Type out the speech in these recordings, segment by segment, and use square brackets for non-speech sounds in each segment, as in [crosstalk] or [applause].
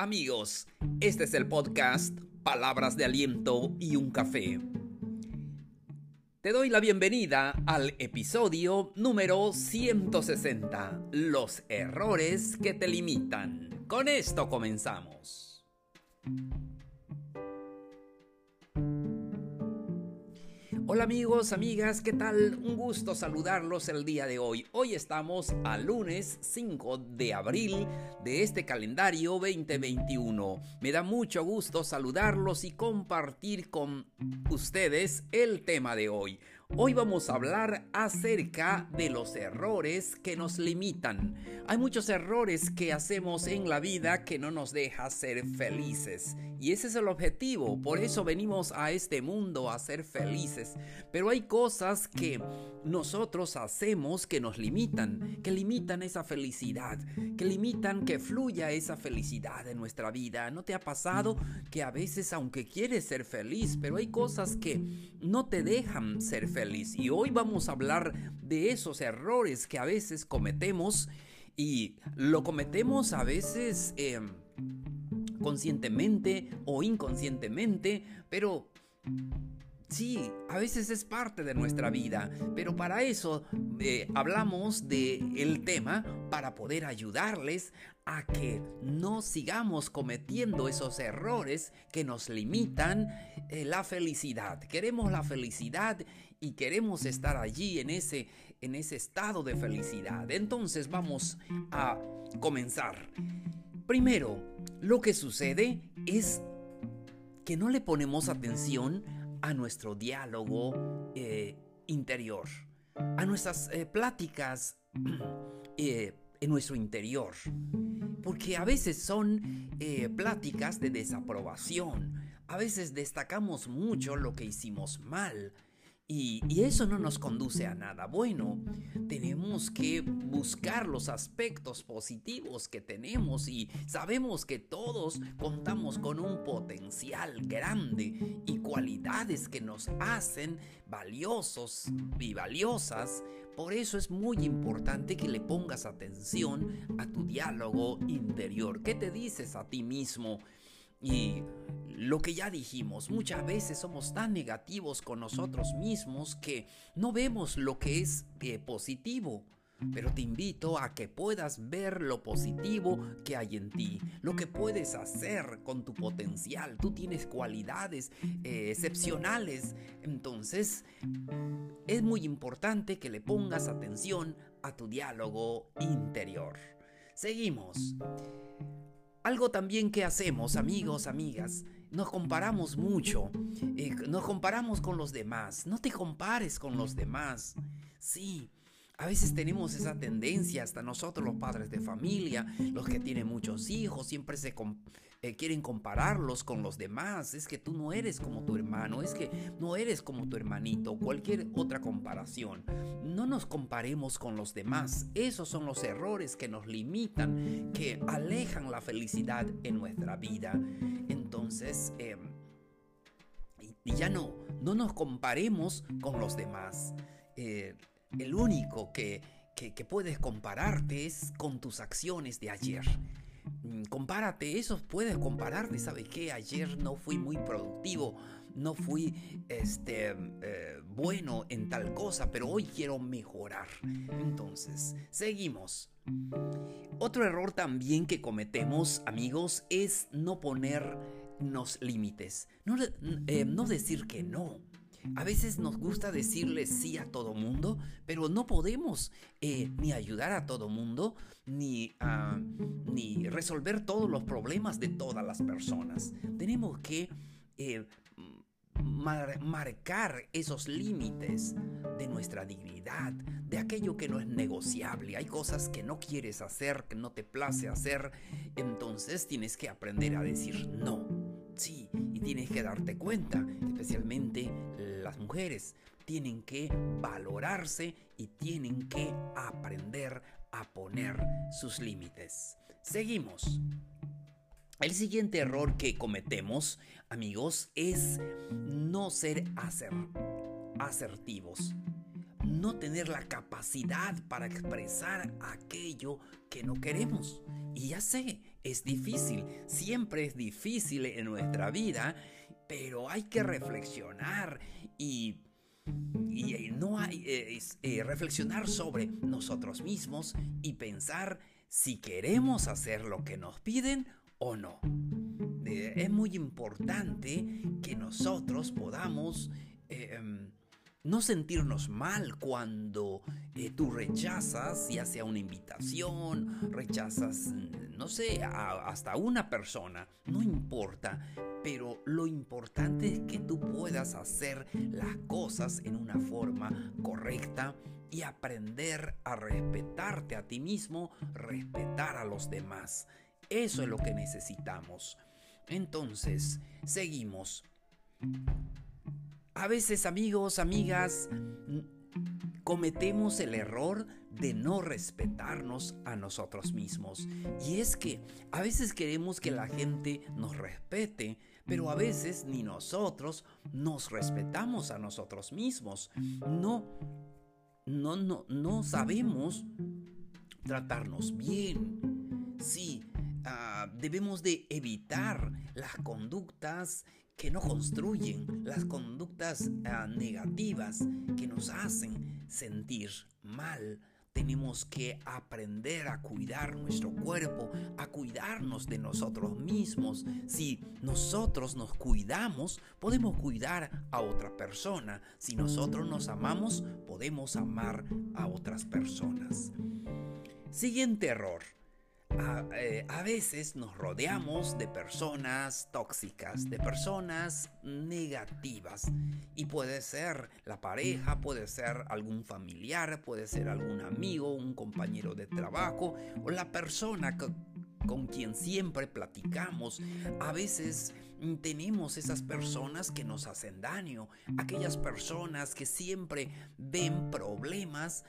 Amigos, este es el podcast Palabras de Aliento y un Café. Te doy la bienvenida al episodio número 160, Los errores que te limitan. Con esto comenzamos. Hola amigos, amigas, ¿qué tal? Un gusto saludarlos el día de hoy. Hoy estamos a lunes 5 de abril de este calendario 2021. Me da mucho gusto saludarlos y compartir con ustedes el tema de hoy. Hoy vamos a hablar acerca de los errores que nos limitan. Hay muchos errores que hacemos en la vida que no nos deja ser felices. Y ese es el objetivo. Por eso venimos a este mundo a ser felices. Pero hay cosas que nosotros hacemos que nos limitan, que limitan esa felicidad, que limitan que fluya esa felicidad en nuestra vida. ¿No te ha pasado que a veces aunque quieres ser feliz, pero hay cosas que no te dejan ser feliz? Y hoy vamos a hablar de esos errores que a veces cometemos y lo cometemos a veces em, conscientemente o inconscientemente, pero Sí, a veces es parte de nuestra vida, pero para eso eh, hablamos del el tema para poder ayudarles a que no sigamos cometiendo esos errores que nos limitan eh, la felicidad. Queremos la felicidad y queremos estar allí en ese, en ese estado de felicidad. Entonces vamos a comenzar. Primero, lo que sucede es que no le ponemos atención a nuestro diálogo eh, interior, a nuestras eh, pláticas [clears throat] eh, en nuestro interior. Porque a veces son pláticas de desaprobación, a veces destacamos mucho lo que hicimos mal, y, eso no nos conduce a nada bueno. Tenemos que buscar los aspectos positivos que tenemos y sabemos que todos contamos con un potencial grande y cualidades que nos hacen valiosos y valiosas. Por eso es muy importante que le pongas atención a tu diálogo interior. ¿Qué te dices a ti mismo? Y lo que ya dijimos, muchas veces somos tan negativos con nosotros mismos que no vemos lo que es eh, positivo. Pero te invito a que puedas ver lo positivo que hay en ti, lo que puedes hacer con tu potencial. Tú tienes cualidades eh, excepcionales. Entonces, es muy importante que le pongas atención a tu diálogo interior. Seguimos. Algo también que hacemos, amigos, amigas, nos comparamos mucho, eh, nos comparamos con los demás, no te compares con los demás. Sí, a veces tenemos esa tendencia, hasta nosotros los padres de familia, los que tienen muchos hijos, siempre se eh, quieren compararlos con los demás. Es que tú no eres como tu hermano, es que no eres como tu hermanito, cualquier otra comparación. No nos comparemos con los demás. Esos son los errores que nos limitan, que alejan la felicidad en nuestra vida. Entonces, em, y ya no, no nos comparemos con los demás. Eh, el único que, puedes compararte es con tus acciones de ayer. Mm, compárate, eso puedes compararte, ¿sabes qué? Ayer no fui muy productivo, no fui este, eh, bueno en tal cosa, pero hoy quiero mejorar. Entonces, seguimos. Otro error también que cometemos, amigos, es no ponernos límites, no, eh, no decir que no. A veces nos gusta decirle sí a todo mundo, pero no podemos eh, ni ayudar a todo mundo, ni, ah, ni resolver todos los problemas de todas las personas. Tenemos que eh, marcar esos límites de nuestra dignidad, de aquello que no es negociable. Hay cosas que no quieres hacer, que no te place hacer, entonces tienes que aprender a decir no. Sí, y tienes que darte cuenta, especialmente las mujeres, tienen que valorarse y tienen que aprender a poner sus límites. Seguimos. El siguiente error que cometemos, amigos, es no ser asertivos. no tener la capacidad para expresar aquello que no queremos. Y ya sé, es difícil, siempre es difícil en nuestra vida, pero hay que reflexionar y, y no hay eh, eh, reflexionar sobre nosotros mismos y pensar si queremos hacer lo que nos piden o no. Eh, es muy importante que nosotros podamos em, no sentirnos mal cuando eh, tú rechazas, ya sea una invitación, rechazas, no sé, hasta una persona, no importa, pero lo importante es que tú puedas hacer las cosas en una forma correcta y aprender a respetarte a ti mismo, respetar a los demás. Eso es lo que necesitamos. Entonces, seguimos. A veces amigos, amigas, cometemos el error de no respetarnos a nosotros mismos. Y es que a veces queremos que la gente nos respete, pero a veces ni nosotros nos respetamos a nosotros mismos. No, no, no, no sabemos tratarnos bien. Sí, Ah, debemos de evitar las conductas que no construyen, las conductas ah, negativas que nos hacen sentir mal. Tenemos que aprender a cuidar nuestro cuerpo, a cuidarnos de nosotros mismos. Si nosotros nos cuidamos, podemos cuidar a otra persona. Si nosotros nos amamos, podemos amar a otras personas. Siguiente error eh, a, veces nos rodeamos de personas tóxicas, de personas negativas. Y puede ser la pareja, puede ser algún familiar, puede ser algún amigo, un compañero de trabajo o la persona con quien siempre platicamos. A veces tenemos esas personas que nos hacen daño, aquellas personas que siempre ven problemas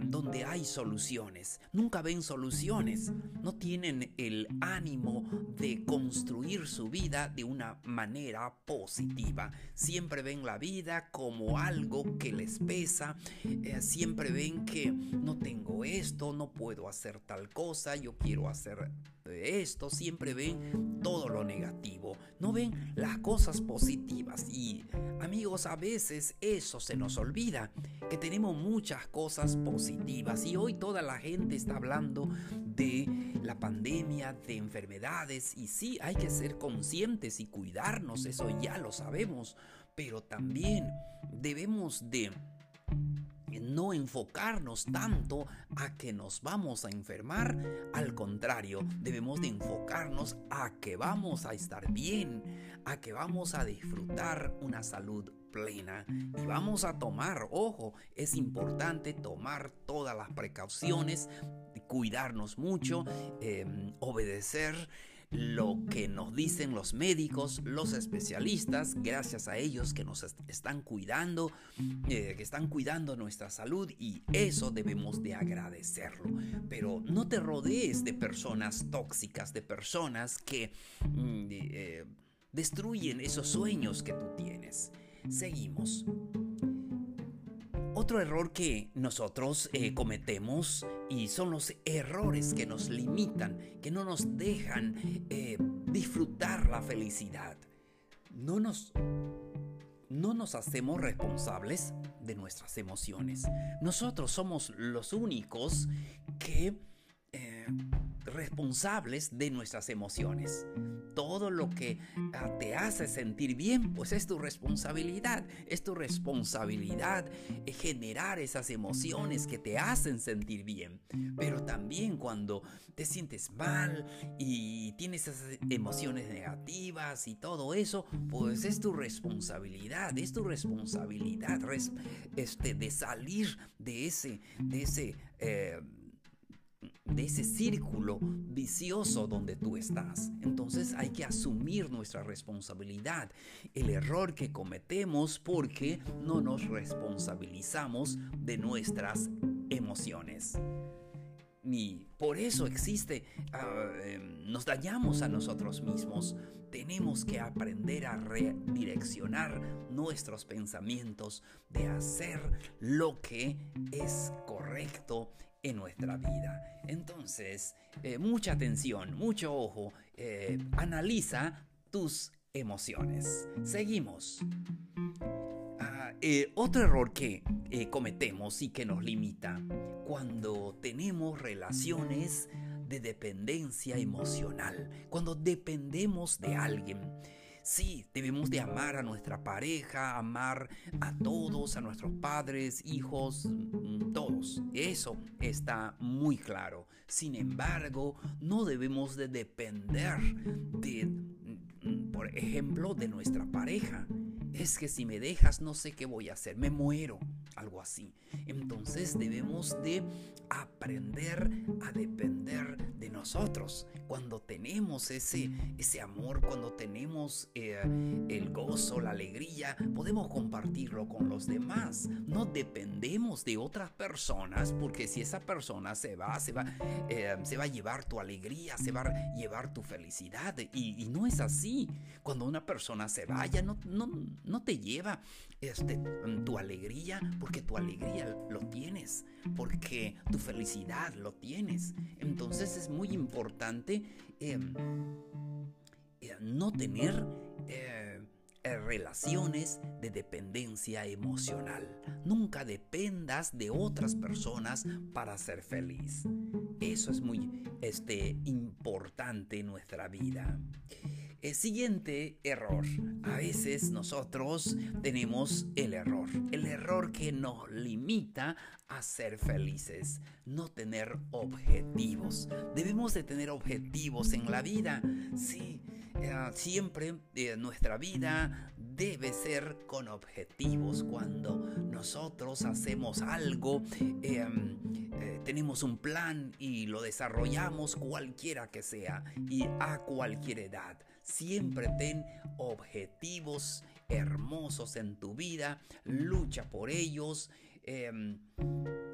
donde hay soluciones. Nunca ven soluciones. No tienen el ánimo de construir su vida de una manera positiva. Siempre ven la vida como algo que les pesa. Eh, siempre ven que no tengo esto, no puedo hacer tal cosa, yo quiero hacer esto. Siempre ven todo lo negativo. No ven las cosas positivas. Y amigos, a veces eso se nos olvida. Que tenemos muchas cosas positivas y hoy toda la gente está hablando de la pandemia, de enfermedades y sí, hay que ser conscientes y cuidarnos, eso ya lo sabemos, pero también debemos de no enfocarnos tanto a que nos vamos a enfermar, al contrario, debemos de enfocarnos a que vamos a estar bien, a que vamos a disfrutar una salud plena. Y vamos a tomar, ojo, es importante tomar todas las precauciones, cuidarnos mucho, em, obedecer lo que nos dicen los médicos, los especialistas, gracias a ellos que nos están cuidando, eh, que están cuidando nuestra salud y eso debemos de agradecerlo. Pero no te rodees de personas tóxicas, de personas que mm, eh, destruyen esos sueños que tú tienes. Seguimos. Otro error que nosotros eh, cometemos y son los errores que nos limitan, que no nos dejan eh, disfrutar la felicidad. No nos, no nos hacemos responsables de nuestras emociones. Nosotros somos los únicos que eh, responsables de nuestras emociones. Todo lo que ah, te hace sentir bien, pues es tu responsabilidad. Es tu responsabilidad eh, generar esas emociones que te hacen sentir bien. Pero también cuando te sientes mal y tienes esas emociones negativas y todo eso, pues es tu responsabilidad. Es tu responsabilidad este, de salir de ese, de ese eh, de ese círculo vicioso donde tú estás. Entonces hay que asumir nuestra responsabilidad, el error que cometemos porque no nos responsabilizamos de nuestras emociones. y por eso existe, ah, em, nos dañamos a nosotros mismos. Tenemos que aprender a redireccionar nuestros pensamientos de hacer lo que es correcto en nuestra vida. Entonces, eh, mucha atención, mucho ojo, eh, analiza tus emociones. Seguimos. Ah, eh, otro error que cometemos y que nos limita cuando tenemos relaciones de dependencia emocional, cuando dependemos de alguien. Sí, debemos de amar a nuestra pareja, amar a todos, a nuestros padres, hijos, mm, todos. Eso está muy claro. Sin embargo, no debemos de depender de, mm, por ejemplo, de nuestra pareja. Es que si me dejas no sé qué voy a hacer, me muero algo así. Entonces debemos de aprender a depender de nosotros. Cuando tenemos ese, ese amor, cuando tenemos eh, el gozo, la alegría, podemos compartirlo con los demás. No dependemos de otras personas porque si esa persona se va, se va, eh, se va a llevar tu alegría, se va a llevar tu felicidad. Y, no es así. Cuando una persona se vaya, no, no, no te lleva este, tu alegría porque tu alegría lo tienes, porque tu felicidad lo tienes. Entonces es muy importante em, eh, no tener eh, relaciones de dependencia emocional. Nunca dependas de otras personas para ser feliz. Eso es muy este, importante en nuestra vida. El siguiente error. A veces nosotros tenemos el error. El error que nos limita a ser felices. No tener objetivos. Debemos de tener objetivos en la vida. Sí, eh, siempre eh, nuestra vida debe ser con objetivos. Cuando nosotros hacemos algo, em, eh, tenemos un plan y lo desarrollamos cualquiera que sea y a cualquier edad. Siempre ten objetivos hermosos en tu vida, lucha por ellos em,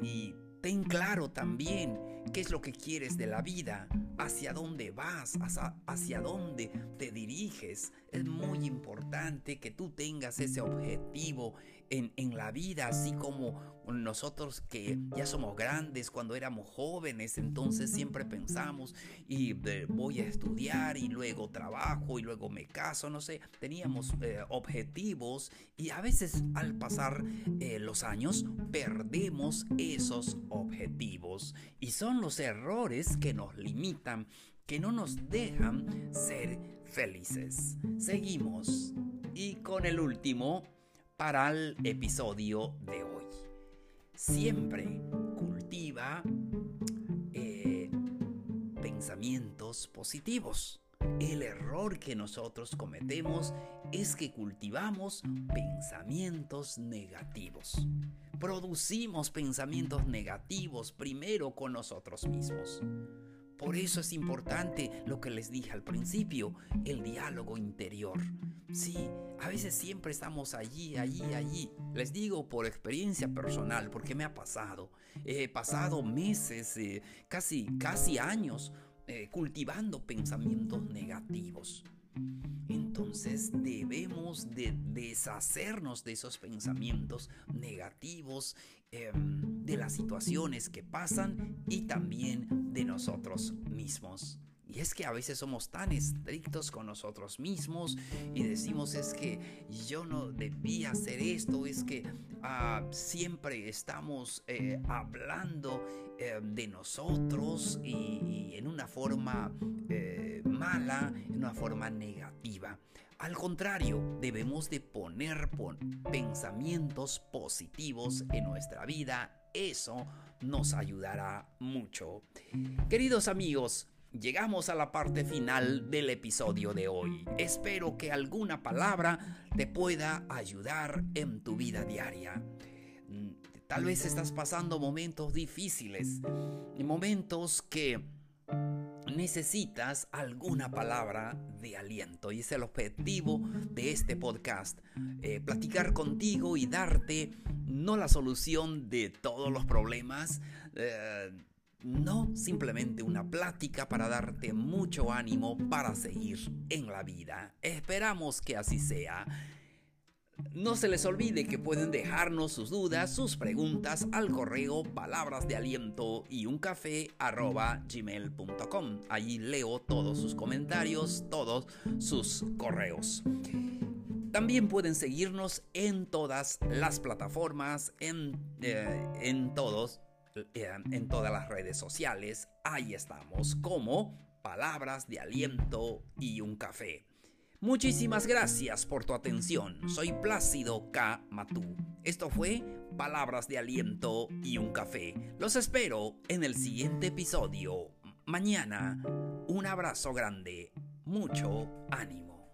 y ten claro también qué es lo que quieres de la vida, hacia dónde vas, hacia, hacia, dónde te diriges. Es muy importante que tú tengas ese objetivo en, en la vida, así como nosotros que ya somos grandes, cuando éramos jóvenes, entonces siempre pensamos y voy a estudiar y luego trabajo y luego me caso, no sé, teníamos eh, objetivos y a veces al pasar eh, los años perdemos esos objetivos. Y son los errores que nos limitan, que no nos dejan ser felices. Seguimos y con el último para el episodio de hoy siempre cultiva eh, pensamientos positivos. El error que nosotros cometemos es que cultivamos pensamientos negativos. Producimos pensamientos negativos primero con nosotros mismos. Por eso es importante lo que les dije al principio, el diálogo interior. Sí, a veces siempre estamos allí, allí, allí. Les digo por experiencia personal, porque me ha pasado. He pasado meses, eh, casi, casi años, eh, cultivando pensamientos negativos. Entonces debemos de deshacernos de esos pensamientos negativos, em, de las situaciones que pasan y también de nosotros mismos. Y es que a veces somos tan estrictos con nosotros mismos y decimos es que yo no debía hacer esto, es que ah, siempre estamos eh, hablando eh, de nosotros y, en una forma eh, mala, en una forma negativa. Al contrario, debemos de poner pensamientos positivos en nuestra vida. Eso nos ayudará mucho. Queridos amigos, Llegamos a la parte final del episodio de hoy. Espero que alguna palabra te pueda ayudar en tu vida diaria. Mm, tal vez estás pasando momentos difíciles, momentos que necesitas alguna palabra de aliento y es el objetivo de este podcast, eh, platicar contigo y darte no la solución de todos los problemas, eh, no simplemente una plática para darte mucho ánimo para seguir en la vida. Esperamos que así sea. No se les olvide que pueden dejarnos sus dudas, sus preguntas al correo palabras y un café gmail.com. Allí leo todos sus comentarios, todos sus correos. También pueden seguirnos en todas las plataformas, en, eh, en todos, eh, en todas las redes sociales. Ahí estamos como palabras de aliento y un café. Muchísimas gracias por tu atención. Soy Plácido K. Matú. Esto fue Palabras de Aliento y un Café. Los espero en el siguiente episodio. Mañana, un abrazo grande. Mucho ánimo.